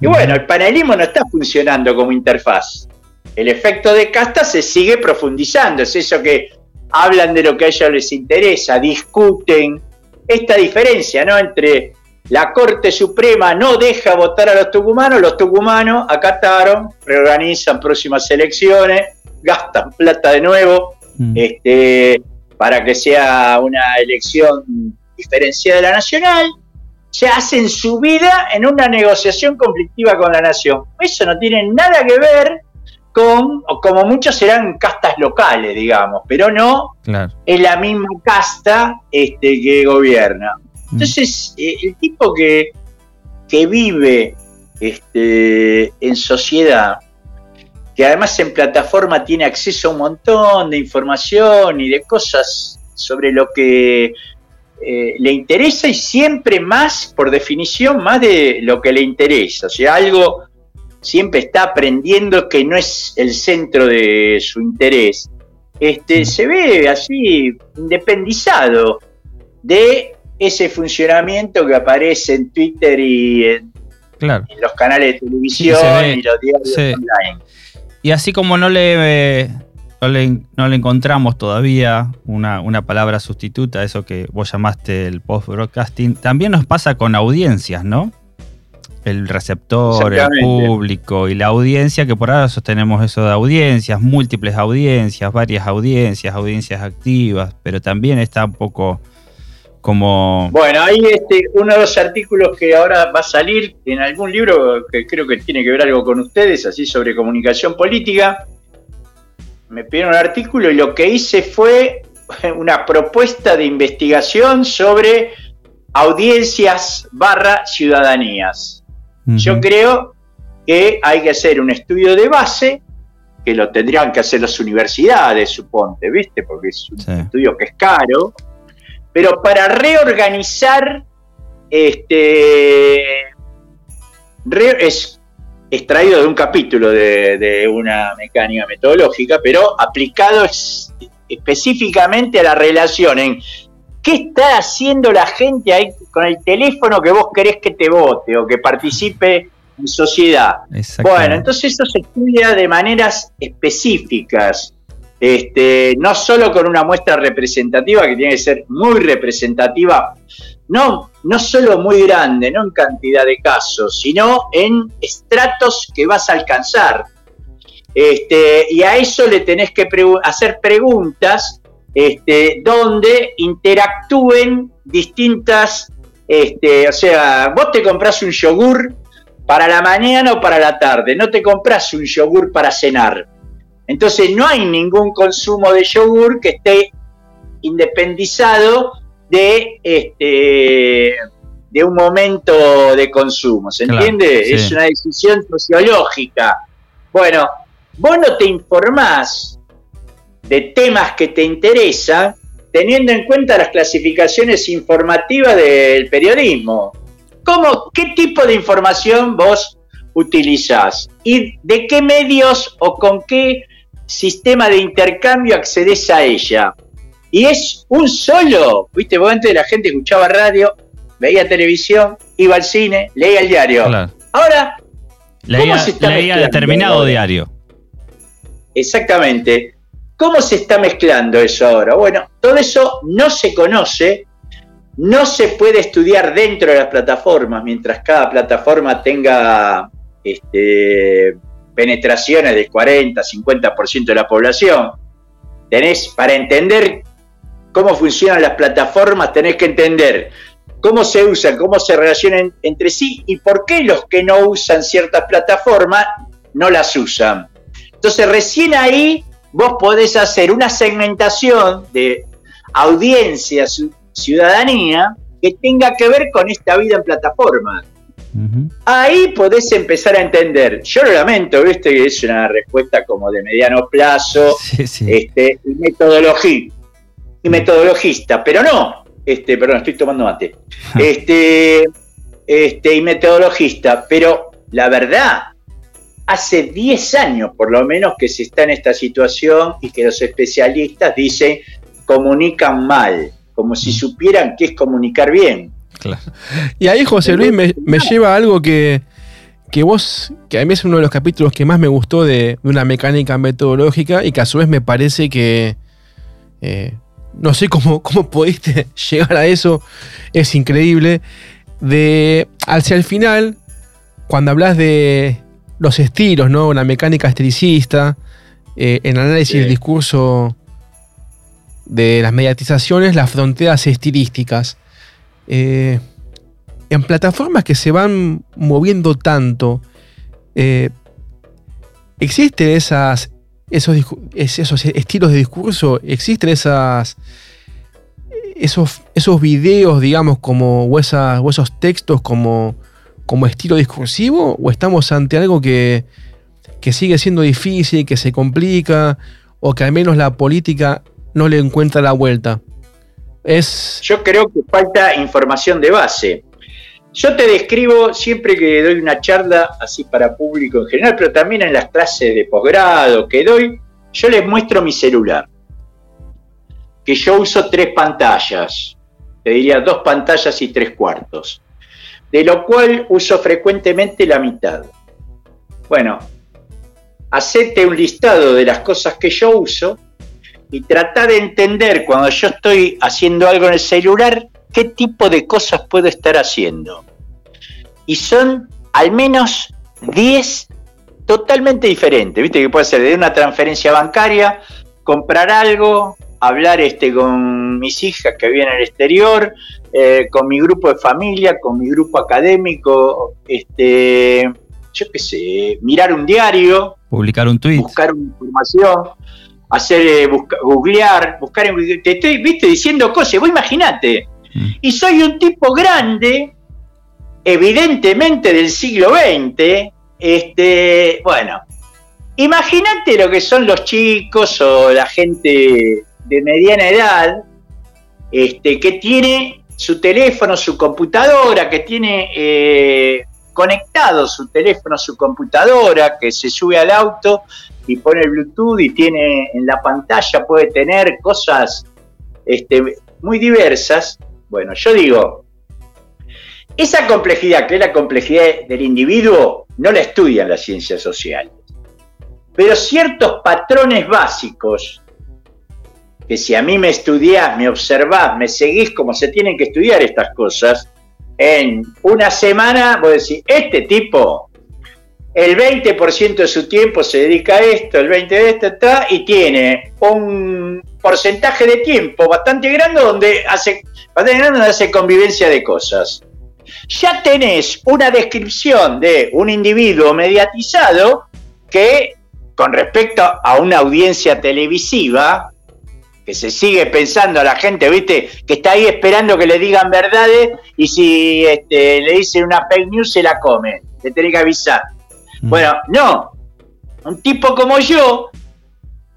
Y bueno, el panelismo no está funcionando como interfaz el efecto de casta se sigue profundizando. Es eso que hablan de lo que a ellos les interesa, discuten esta diferencia ¿no? entre la Corte Suprema no deja votar a los tucumanos, los tucumanos acataron, reorganizan próximas elecciones, gastan plata de nuevo mm. este, para que sea una elección diferenciada de la nacional, se hacen su vida en una negociación conflictiva con la nación. Eso no tiene nada que ver con, como muchos serán castas locales, digamos, pero no es la misma casta este, que gobierna. Mm. Entonces, eh, el tipo que, que vive este, en sociedad, que además en plataforma tiene acceso a un montón de información y de cosas sobre lo que eh, le interesa y siempre más, por definición, más de lo que le interesa. O sea, algo siempre está aprendiendo que no es el centro de su interés, este, se ve así independizado de ese funcionamiento que aparece en Twitter y en, los canales de televisión y los diarios online. Y así como no le, no le, encontramos todavía una, una, palabra sustituta a eso que vos llamaste el post-broadcasting, también nos pasa con audiencias, ¿no? el receptor, el público y la audiencia, que por ahora sostenemos eso de audiencias, múltiples audiencias, varias audiencias, audiencias activas, pero también está un poco como... Bueno, ahí este, uno de los artículos que ahora va a salir en algún libro que creo que tiene que ver algo con ustedes, así sobre comunicación política, me pidieron un artículo y lo que hice fue una propuesta de investigación sobre audiencias barra ciudadanías. Yo creo que hay que hacer un estudio de base, que lo tendrían que hacer las universidades, suponte, ¿viste? Porque es un estudio que es caro, pero para reorganizar, este, es extraído de un capítulo de, una mecánica metodológica, pero aplicado específicamente a la relación en ¿Qué está haciendo la gente ahí con el teléfono que vos querés que te vote o que participe en sociedad? Bueno, entonces eso se estudia de maneras específicas, este, no solo con una muestra representativa que tiene que ser muy representativa, no, no solo muy grande, no en cantidad de casos, sino en estratos que vas a alcanzar. Este, y a eso le tenés que hacer preguntas este, donde interactúen distintas, este, o sea, vos te compras un yogur para la mañana o para la tarde, no te compras un yogur para cenar. Entonces no hay ningún consumo de yogur que esté independizado de, este, de un momento de consumo, ¿se entiende? Es una decisión sociológica Bueno, vos no te informás de temas que te interesan teniendo en cuenta las clasificaciones informativas del periodismo. ¿Cómo, ¿Qué tipo de información vos utilizás? ¿Y de qué medios o con qué sistema de intercambio accedes a ella? Y es un solo, viste, vos antes la gente escuchaba radio, veía televisión, iba al cine, leía el diario. Ahora, leía, leía determinado diario. Exactamente. ¿Cómo se está mezclando eso ahora? Bueno, todo eso no se conoce, no se puede estudiar dentro de las plataformas, mientras cada plataforma tenga este, penetraciones del 40, 50% de la población. Tenés, para entender cómo funcionan las plataformas, tenés que entender cómo se usan, cómo se relacionan entre sí y por qué los que no usan ciertas plataformas no las usan. Entonces recién ahí vos podés hacer una segmentación de audiencia, ciudadanía, que tenga que ver con esta vida en plataforma. Ahí podés empezar a entender. Yo lo lamento, viste, que es una respuesta como de mediano plazo Este, y metodología y metodologista, pero no, este, perdón, estoy tomando mate. Este, este, y metodologista, pero la verdad, hace 10 años por lo menos que se está en esta situación y que los especialistas dicen comunican mal, como si supieran qué es comunicar bien. Y ahí José Luis me, lleva a algo que, vos, que a mí es uno de los capítulos que más me gustó de, una mecánica metodológica y que a su vez me parece que... Eh, no sé cómo, cómo pudiste llegar a eso, es increíble. De hacia el final, cuando hablas de los estilos, ¿no? Una mecánica estilista, eh, en análisis del discurso de las mediatizaciones, las fronteras estilísticas. Eh, en plataformas que se van moviendo tanto, eh, ¿existen esas, esos, esos estilos de discurso? ¿Existen esas, esos, esos videos, digamos, como, o esos textos como como estilo discursivo o estamos ante algo que, sigue siendo difícil, que se complica o que al menos la política no le encuentra la vuelta? Yo creo que falta información de base. Yo te describo siempre que doy una charla así para público en general, pero también en las clases de posgrado que doy, yo les muestro mi celular. Que yo uso tres pantallas, te diría dos pantallas y tres cuartos de lo cual uso frecuentemente la mitad. Bueno, hacete un listado de las cosas que yo uso y trata de entender cuando yo estoy haciendo algo en el celular, qué tipo de cosas puedo estar haciendo. Y son al menos 10 totalmente diferentes. Viste que puede ser de una transferencia bancaria, comprar algo, hablar este, con mis hijas que viven en el exterior, eh, con mi grupo de familia, con mi grupo académico, este, yo qué sé, mirar un diario, publicar un tweet, buscar información, hacer, eh, googlear, buscar, te estoy, viste, diciendo cosas, vos imaginate, mm. y soy un tipo grande, evidentemente del siglo XX, este, bueno, imagínate lo que son los chicos o la gente de mediana edad, este, que tiene su teléfono, su computadora, que tiene eh, conectado su teléfono, su computadora, que se sube al auto y pone el Bluetooth y tiene en la pantalla, puede tener cosas este, muy diversas. Bueno, yo digo, esa complejidad, que es la complejidad del individuo, no la estudian las ciencias sociales. Pero ciertos patrones básicos que si a mí me estudiás, me observás, me seguís como se tienen que estudiar estas cosas, en una semana vos decís, este tipo, el 20% de su tiempo se dedica a esto, el 20% de esto y tiene un porcentaje de tiempo bastante grande donde hace, bastante grande donde hace convivencia de cosas. Ya tenés una descripción de un individuo mediatizado que con respecto a una audiencia televisiva, que se sigue pensando a la gente, ¿viste? Que está ahí esperando que le digan verdades y si este, le dicen una fake news se la come, le tiene que avisar. Mm. Bueno, no. un tipo como yo,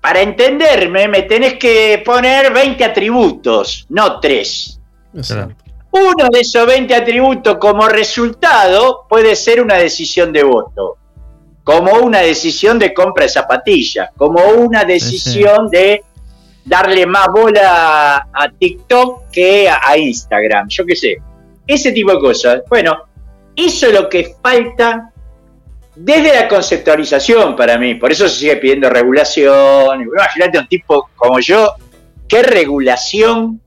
para entenderme, me tenés que poner 20 atributos, no 3. Uno de esos 20 atributos como resultado puede ser una decisión de voto, como una decisión de compra de zapatillas, como una decisión de darle más bola a TikTok que a Instagram, yo qué sé, ese tipo de cosas. Bueno, eso es lo que falta desde la conceptualización para mí, por eso se sigue pidiendo regulación. Imagínate un tipo como yo, ¿qué regulación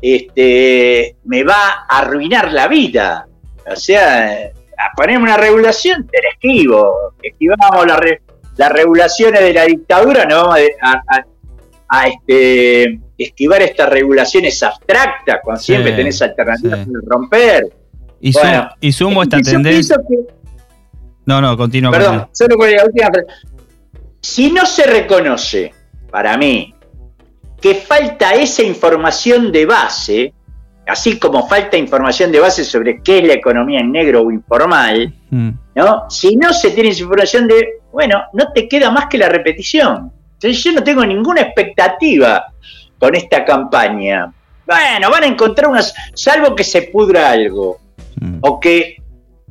este, me va a arruinar la vida? O sea, a ponerme una regulación, te la esquivo. Esquivamos las regulaciones de la dictadura, no vamos a, este, esquivar estas regulaciones abstractas, cuando siempre tenés alternativas para romper. Y, y sumo esta tendencia. No, no, continúa. Perdón, solo con la última Si no se reconoce, para mí, que falta esa información de base, así como falta información de base sobre qué es la economía en negro o informal, mm. ¿no? Si no se tiene esa información de, bueno, no te queda más que la repetición. Yo no tengo ninguna expectativa con esta campaña. Bueno, van a encontrar unas, salvo que se pudra algo, mm. o que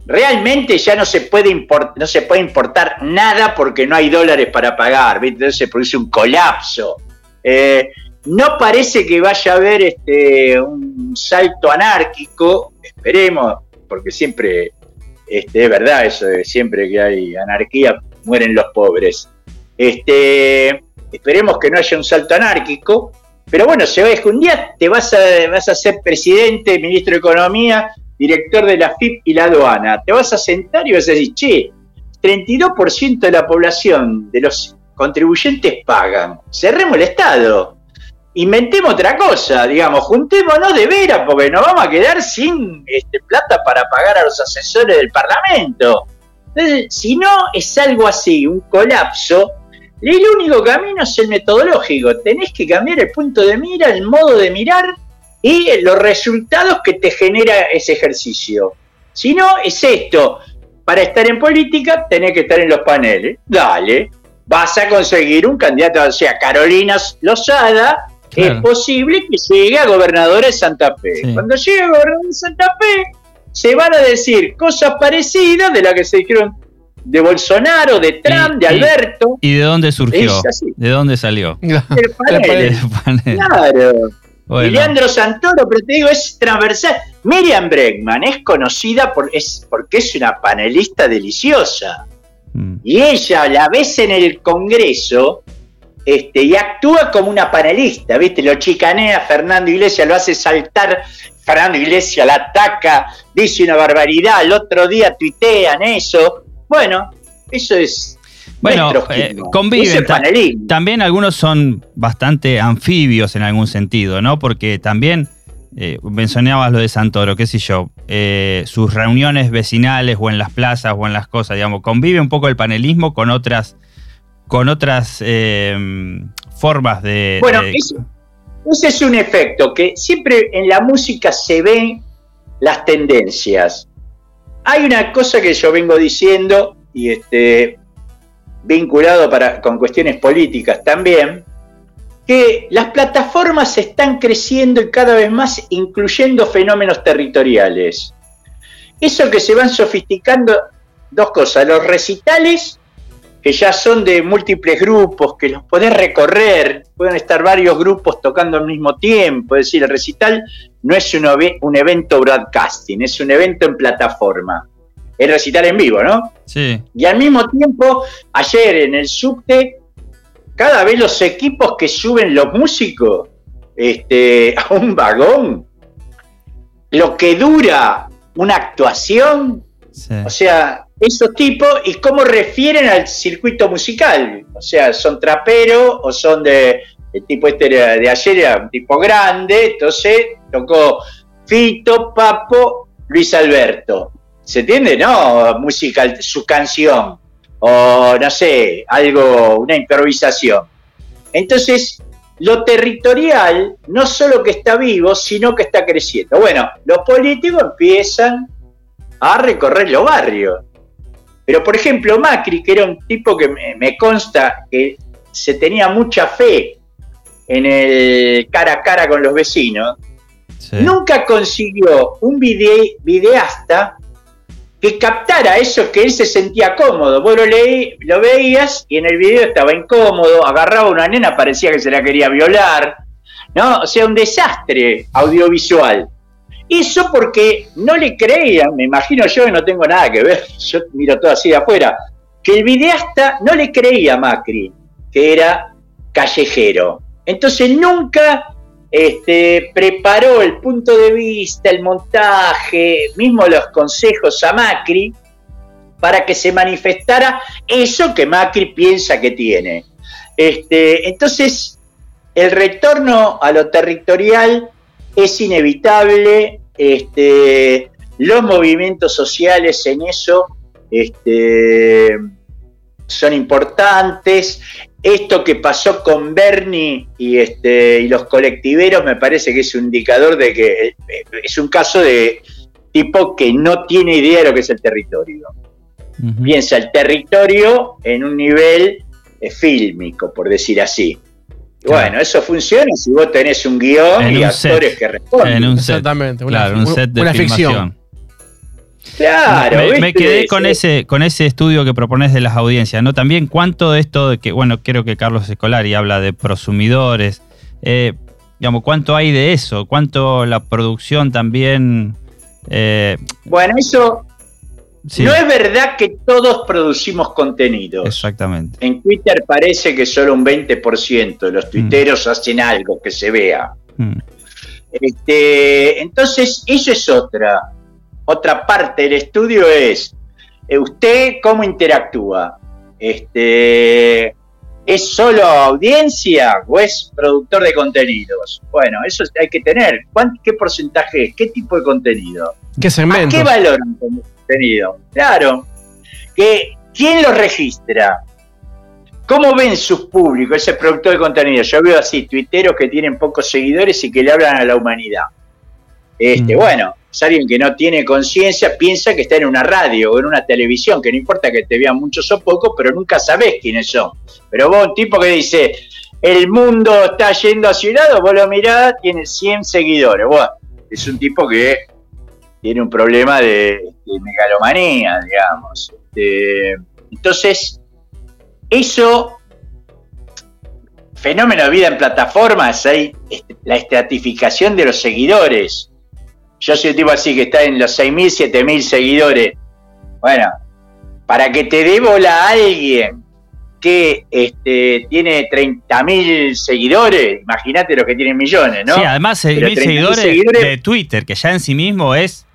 realmente ya no se puede no se puede importar nada porque no hay dólares para pagar, entonces se produce un colapso. Eh, no parece que vaya a haber este, un salto anárquico, esperemos, porque siempre este, es verdad eso de siempre que hay anarquía, mueren los pobres. Este, esperemos que no haya un salto anárquico, pero bueno, se ve que un día te vas a, vas a ser presidente, ministro de Economía, director de la FIP y la aduana, te vas a sentar y vas a decir, che, 32% de la población, de los contribuyentes pagan, cerremos el Estado, inventemos otra cosa, digamos, juntémonos de veras, porque nos vamos a quedar sin este, plata para pagar a los asesores del Parlamento. Entonces, si no es algo así, un colapso, el único camino es el metodológico. Tenés que cambiar el punto de mira, el modo de mirar y los resultados que te genera ese ejercicio. Si no, es esto. Para estar en política, tenés que estar en los paneles. Dale, vas a conseguir un candidato, o sea, Carolina Lozada, es posible que llegue a gobernadora de Santa Fe. Cuando llegue a gobernadora de Santa Fe, se van a decir cosas parecidas de las que se dijeron de Bolsonaro, de Trump, de Alberto. ¿Y de dónde surgió? ¿De dónde salió? Del panel. Claro. Y Leandro Santoro, pero te digo, es transversal. Miriam Bregman es conocida por, es, porque es una panelista deliciosa. Mm. Y ella la ves en el Congreso este, y actúa como una panelista, ¿viste? Lo chicanea Fernando Iglesias, lo hace saltar. Fernando Iglesias la ataca, dice una barbaridad. El otro día tuitean eso. Bueno, eso es bueno, eh, conviven. también algunos son bastante anfibios en algún sentido, ¿no? Porque también eh, mencionabas lo de Santoro, qué sé yo, eh, sus reuniones vecinales o en las plazas o en las cosas, digamos, convive un poco el panelismo con otras, con otras formas de. Bueno, ese es un efecto que siempre en la música se ven las tendencias. Hay una cosa que yo vengo diciendo y este vinculado para, con cuestiones políticas también, que las plataformas están creciendo y cada vez más incluyendo fenómenos territoriales. Eso que se van sofisticando, dos cosas, los recitales, que ya son de múltiples grupos, que los podés recorrer, pueden estar varios grupos tocando al mismo tiempo, es decir, el recital no es un, un evento broadcasting, es un evento en plataforma el recital en vivo, ¿no? Sí. Y al mismo tiempo, ayer en el subte, cada vez los equipos que suben los músicos este, a un vagón, lo que dura una actuación, o sea, esos tipos y cómo refieren al circuito musical, o sea, son traperos o son de, el tipo este de ayer era un tipo grande, entonces tocó Fito, Papo, Luis Alberto. ¿Se entiende? No, música, su canción, o no sé, algo, una improvisación. Entonces, lo territorial no solo que está vivo, sino que está creciendo. Bueno, los políticos empiezan a recorrer los barrios. Pero, por ejemplo, Macri, que era un tipo que me, consta que se tenía mucha fe en el cara a cara con los vecinos, nunca consiguió un videasta que captara eso que él se sentía cómodo. Vos lo, leí, lo veías y en el video estaba incómodo, agarraba a una nena, parecía que se la quería violar, ¿no? O sea, un desastre audiovisual. Eso porque no le creían, me imagino yo que no tengo nada que ver, yo miro todo así de afuera, que el videasta no le creía a Macri, que era callejero. Entonces nunca este, preparó el punto de vista, el montaje, mismo los consejos a Macri, para que se manifestara eso que Macri piensa que tiene. Este, entonces, el retorno a lo territorial es inevitable, este, los movimientos sociales en eso este, son importantes. Esto que pasó con Bernie y, este, y los colectiveros me parece que es un indicador de que eh, es un caso de tipo que no tiene idea de lo que es el territorio. Piensa el territorio en un nivel eh, fílmico, por decir así. Bueno, eso funciona si vos tenés un guion y actores que responden. Exactamente, claro, un set de ficción. Claro, me, quedé con ese, con ese estudio que propones de las audiencias, ¿no? También cuánto de esto de que, bueno, creo que Carlos Escolari habla de prosumidores, eh, digamos, cuánto hay de eso, cuánto la producción también. Eh, bueno, eso no es verdad que todos producimos contenidos. Exactamente. En Twitter parece que solo un 20% de los mm. tuiteros hacen algo que se vea. Mm. Este, entonces, eso es otra. Otra parte del estudio es, eh, ¿usted cómo interactúa? Este, ¿Es solo audiencia o es productor de contenidos? Bueno, eso hay que tener. ¿Qué porcentaje es? ¿Qué tipo de contenido? ¿Qué segmento? ¿Qué valoran como contenido? Claro. ¿Que, ¿Quién lo registra? ¿Cómo ven sus públicos, ese productor de contenido? Yo veo así, tuiteros que tienen pocos seguidores y que le hablan a la humanidad. Este, mm. Bueno, es alguien que no tiene conciencia, piensa que está en una radio o en una televisión, que no importa que te vean muchos o pocos, pero nunca sabes quiénes son. Pero vos, un tipo que dice, el mundo está yendo hacia un lado, vos lo mirás, tiene 100 seguidores. Es un tipo que tiene un problema de, megalomanía, digamos. Este, entonces, eso, fenómeno de vida en plataformas, hay la estratificación de los seguidores yo soy un tipo así que está en los 6.000, 7.000 seguidores. Bueno, para que te dé bola a alguien que este, tiene 30.000 seguidores, imagínate los que tienen millones, ¿no? Sí, además 6.000 seguidores, de Twitter, que ya en sí mismo es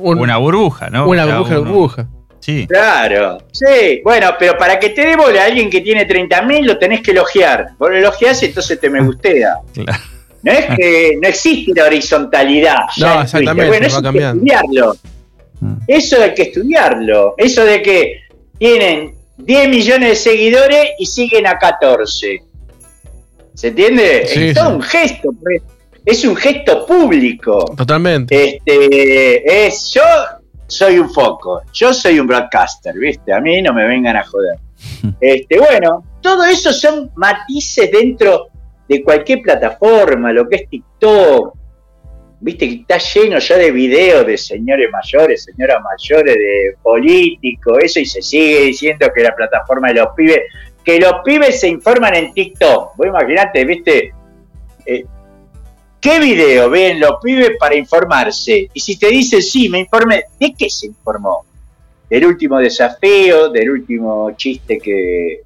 una burbuja, ¿no? Una burbuja, burbuja. Sí. Claro, sí. Bueno, pero para que te dé bola a alguien que tiene 30.000 lo tenés que elogiar. Vos lo elogiás y entonces te me gustea. Claro. No es que no existe la horizontalidad. No, exactamente. Bueno, eso hay que estudiarlo. Mm. Eso hay que estudiarlo. Eso de que tienen 10 millones de seguidores y siguen a 14. ¿Se entiende? es todo un gesto. Pues. Es un gesto público. Totalmente. Este, es, yo soy un foco. Yo soy un broadcaster, ¿viste? A mí no me vengan a joder. Este, bueno, todo eso son matices dentro de cualquier plataforma, lo que es TikTok, viste que está lleno ya de videos de señores mayores, señoras mayores, de políticos, eso, y se sigue diciendo que la plataforma de los pibes, que los pibes se informan en TikTok. Vos imaginate, viste, eh, ¿qué video ven los pibes para informarse? Y si te dicen, sí, me informé, ¿de qué se informó? Del último desafío, del último chiste que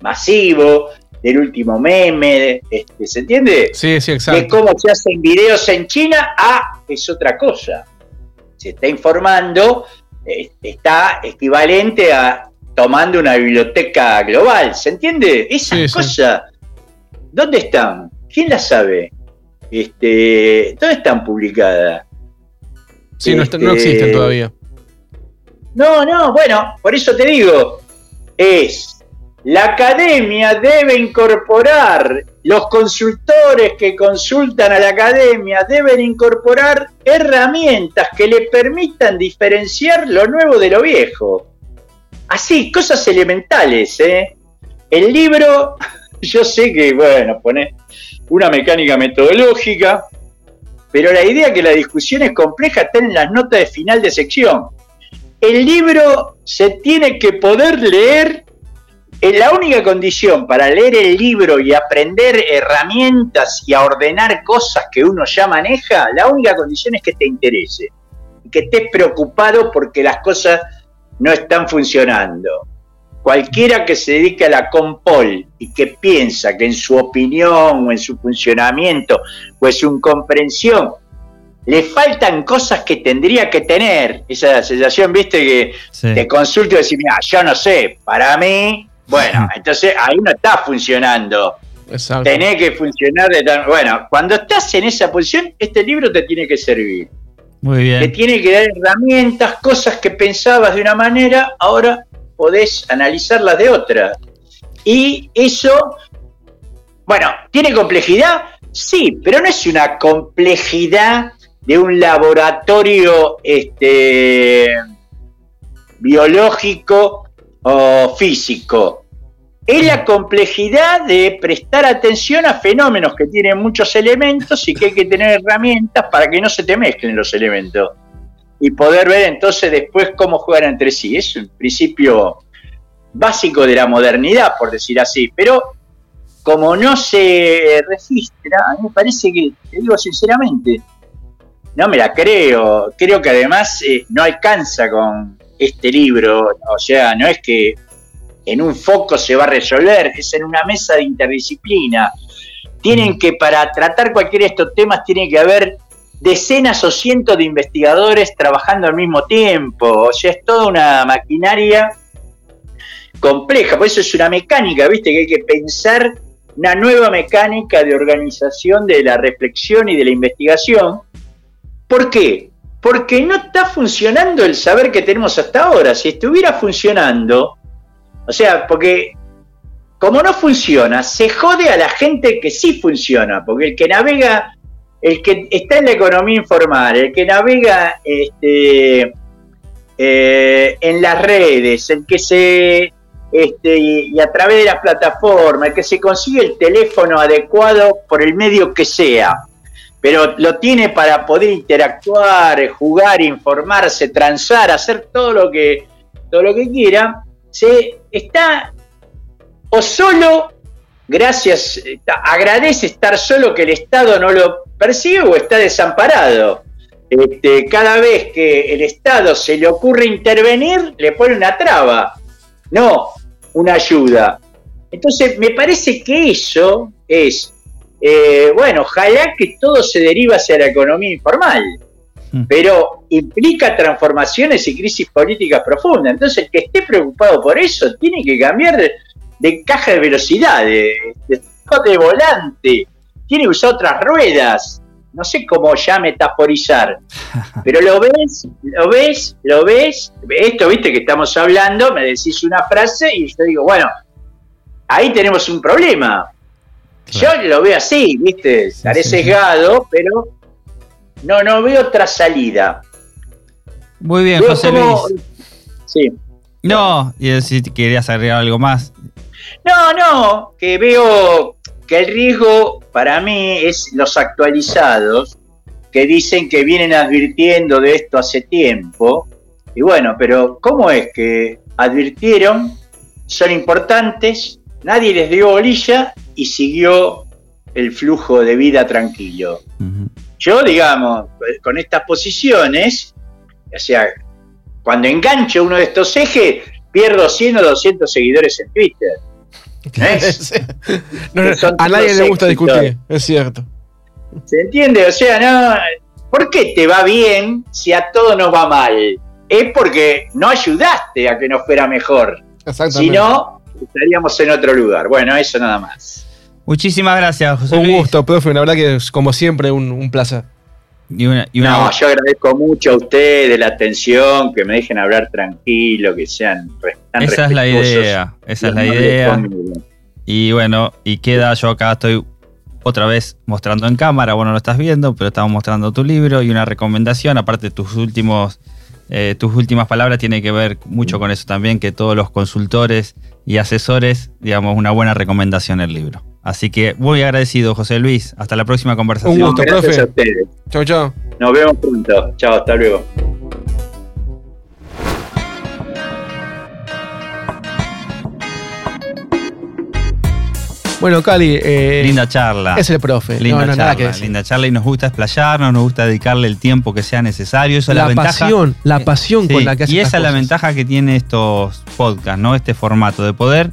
masivo, del último meme, este, ¿se entiende? Sí, sí, exacto. De cómo se hacen videos en China, ah, es otra cosa. Se está informando, este, está equivalente a tomando una biblioteca global, ¿se entiende? Esas cosas, ¿dónde están? ¿Quién las sabe? Este, ¿Dónde están publicadas? Sí, no, no existen este, todavía. No, no, bueno, por eso te digo, es la academia debe incorporar, los consultores que consultan a la academia deben incorporar herramientas que le permitan diferenciar lo nuevo de lo viejo. Así, cosas elementales, ¿eh? El libro, yo sé que, bueno, pone una mecánica metodológica, pero la idea que la discusión es compleja está en las notas de final de sección. El libro se tiene que poder leer la única condición para leer el libro y aprender herramientas y a ordenar cosas que uno ya maneja, la única condición es que te interese, que estés preocupado porque las cosas no están funcionando. Cualquiera que se dedique a la compol y que piensa que en su opinión o en su funcionamiento o en su comprensión le faltan cosas que tendría que tener, esa sensación, viste, que te consulto y decís, mira, yo no sé, para mí, bueno, entonces ahí no está funcionando. Exacto. Tenés que funcionar de tal... Bueno, cuando estás en esa posición, este libro te tiene que servir. Muy bien. Te tiene que dar herramientas, cosas que pensabas de una manera, ahora podés analizarlas de otra. Y eso, bueno, ¿tiene complejidad? Sí, pero no es una complejidad de un laboratorio este, biológico o físico. Es la complejidad de prestar atención a fenómenos que tienen muchos elementos y que hay que tener herramientas para que no se te mezclen los elementos. Y poder ver entonces después cómo juegan entre sí. Es un principio básico de la modernidad, por decir así. Pero como no se registra, a mí me parece que, te digo sinceramente, no me la creo. Creo que además eh, no alcanza con este libro. O sea, no es que en un foco se va a resolver, es en una mesa de interdisciplina. Tienen que, para tratar cualquiera de estos temas, tiene que haber decenas o cientos de investigadores trabajando al mismo tiempo. O sea, es toda una maquinaria compleja. Por eso es una mecánica, ¿viste? Que hay que pensar una nueva mecánica de organización de la reflexión y de la investigación. ¿Por qué? Porque no está funcionando el saber que tenemos hasta ahora. Si estuviera funcionando, o sea, porque como no funciona, se jode a la gente que sí funciona, porque el que navega, el que está en la economía informal, el que navega este, eh, en las redes, el que se este, y, a través de la plataforma, el que se consigue el teléfono adecuado por el medio que sea, pero lo tiene para poder interactuar, jugar, informarse, transar, hacer todo lo que, todo lo que quiera, se está o solo, gracias, agradece estar solo que el Estado no lo percibe o está desamparado. Este, cada vez que el Estado se le ocurre intervenir, le pone una traba, no una ayuda. Entonces, me parece que eso es, eh, bueno, ojalá que todo se deriva hacia la economía informal Mm. pero implica transformaciones y crisis políticas profundas. Entonces, el que esté preocupado por eso tiene que cambiar de, caja de velocidad, de, de, volante, tiene que usar otras ruedas. No sé cómo ya metaforizar, pero lo ves, lo ves, lo ves. Esto, viste, que estamos hablando, me decís una frase y yo digo, bueno, ahí tenemos un problema. Yo lo veo así, viste, estaré sesgado, pero no, no veo otra salida. Muy bien, José Luis. Sí. No, y si querías agregar algo más. No, no, que veo que el riesgo para mí es los actualizados, que dicen que vienen advirtiendo de esto hace tiempo. Y bueno, pero ¿cómo es que advirtieron? Son importantes, nadie les dio bolilla y siguió el flujo de vida tranquilo. Yo, digamos, con estas posiciones, o sea, cuando engancho uno de estos ejes, pierdo 100 o 200 seguidores en Twitter. a nadie le gusta discutir, es cierto. ¿Se entiende? O sea, no, ¿por qué te va bien si a todo nos va mal? Es porque no ayudaste a que nos fuera mejor. Si no, estaríamos en otro lugar. Bueno, eso nada más. Muchísimas gracias, José Un gusto, profe. La verdad que es como siempre un, placer. Y una, No, yo agradezco mucho a ustedes la atención, que me dejen hablar tranquilo, que sean tan Esa es la idea, esa es la idea. Y bueno, y queda, yo acá estoy otra vez mostrando en cámara, bueno, lo estás viendo, pero estamos mostrando tu libro y una recomendación, aparte de tus últimos eh, tus últimas palabras tienen que ver mucho con eso también, que todos los consultores y asesores, digamos, una buena recomendación el libro. Así que muy agradecido, José Luis. Hasta la próxima conversación. Un gusto, Gracias profe. a ustedes. Chau, chau. Nos vemos pronto. Chao, hasta luego. Bueno, Cali, eh, Linda charla. es el profe. Linda no, no, nada que charla, linda charla y nos gusta explayarnos, nos gusta dedicarle el tiempo que sea necesario. Eso es la, la ventaja. pasión, la Eh, pasión Sí, con la que hace y esa es la ventaja que tiene estos podcasts, ¿no? Este formato de poder,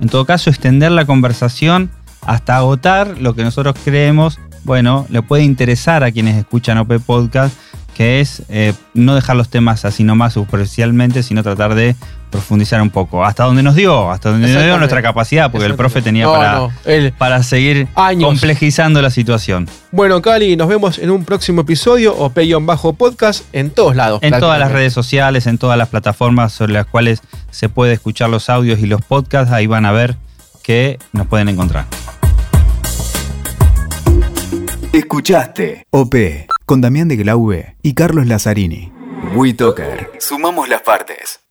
en todo caso, extender la conversación hasta agotar lo que nosotros creemos, bueno, le puede interesar a quienes escuchan OP Podcast, que es eh, no dejar los temas así nomás superficialmente, sino tratar de profundizar un poco. Hasta donde nos dio, hasta donde nos dio nuestra capacidad, porque el profe tenía No, para, no, para seguir Años. complejizando la situación. Bueno, Cali, nos vemos en un próximo episodio o bajo podcast en todos lados. En todas las redes sociales, en todas las plataformas sobre las cuales se puede escuchar los audios y los podcasts, ahí van a ver que nos pueden encontrar. Escuchaste OP con Damián de Glaube y Carlos Lazzarini. WeToker. Sumamos las partes.